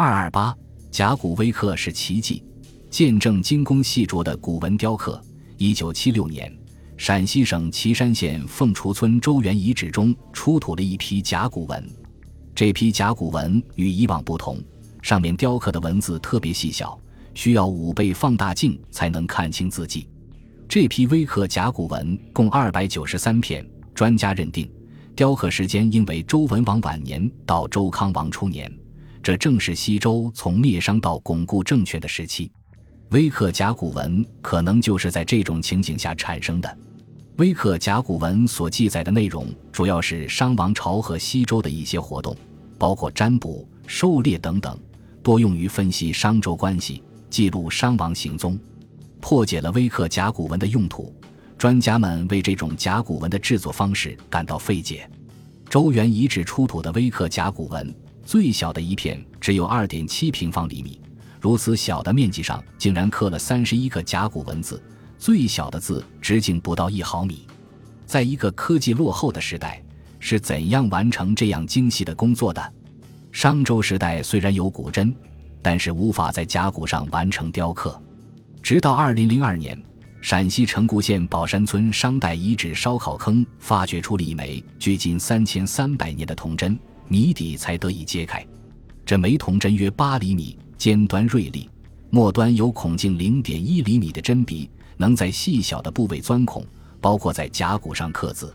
二二八甲骨微刻是奇迹，见证精工细琢的古文雕刻。一九七六年，陕西省岐山县凤雏村周原遗址中出土了一批甲骨文。这批甲骨文与以往不同，上面雕刻的文字特别细小，需要五倍放大镜才能看清字迹。这批微刻甲骨文共二百九十三片，专家认定，雕刻时间应为周文王晚年到周康王初年。这正是西周从灭商到巩固政权的时期，微刻甲骨文可能就是在这种情景下产生的。微刻甲骨文所记载的内容主要是商王朝和西周的一些活动，包括占卜、狩猎等等，多用于分析商周关系、记录商王行踪。破解了微刻甲骨文的用途，专家们为这种甲骨文的制作方式感到费解。周原遗址出土的微刻甲骨文。最小的一片只有二点七平方厘米，如此小的面积上竟然刻了三十一个甲骨文字，最小的字直径不到一毫米。在一个科技落后的时代，是怎样完成这样精细的工作的？商周时代虽然有古针，但是无法在甲骨上完成雕刻。直到二零零二年，陕西城固县宝山村商代遗址烧烤坑发掘出了一枚距今三千三百年的铜针。谜底才得以揭开。这枚铜针约八厘米，尖端锐利，末端有孔径零点一厘米的针鼻，能在细小的部位钻孔，包括在甲骨上刻字。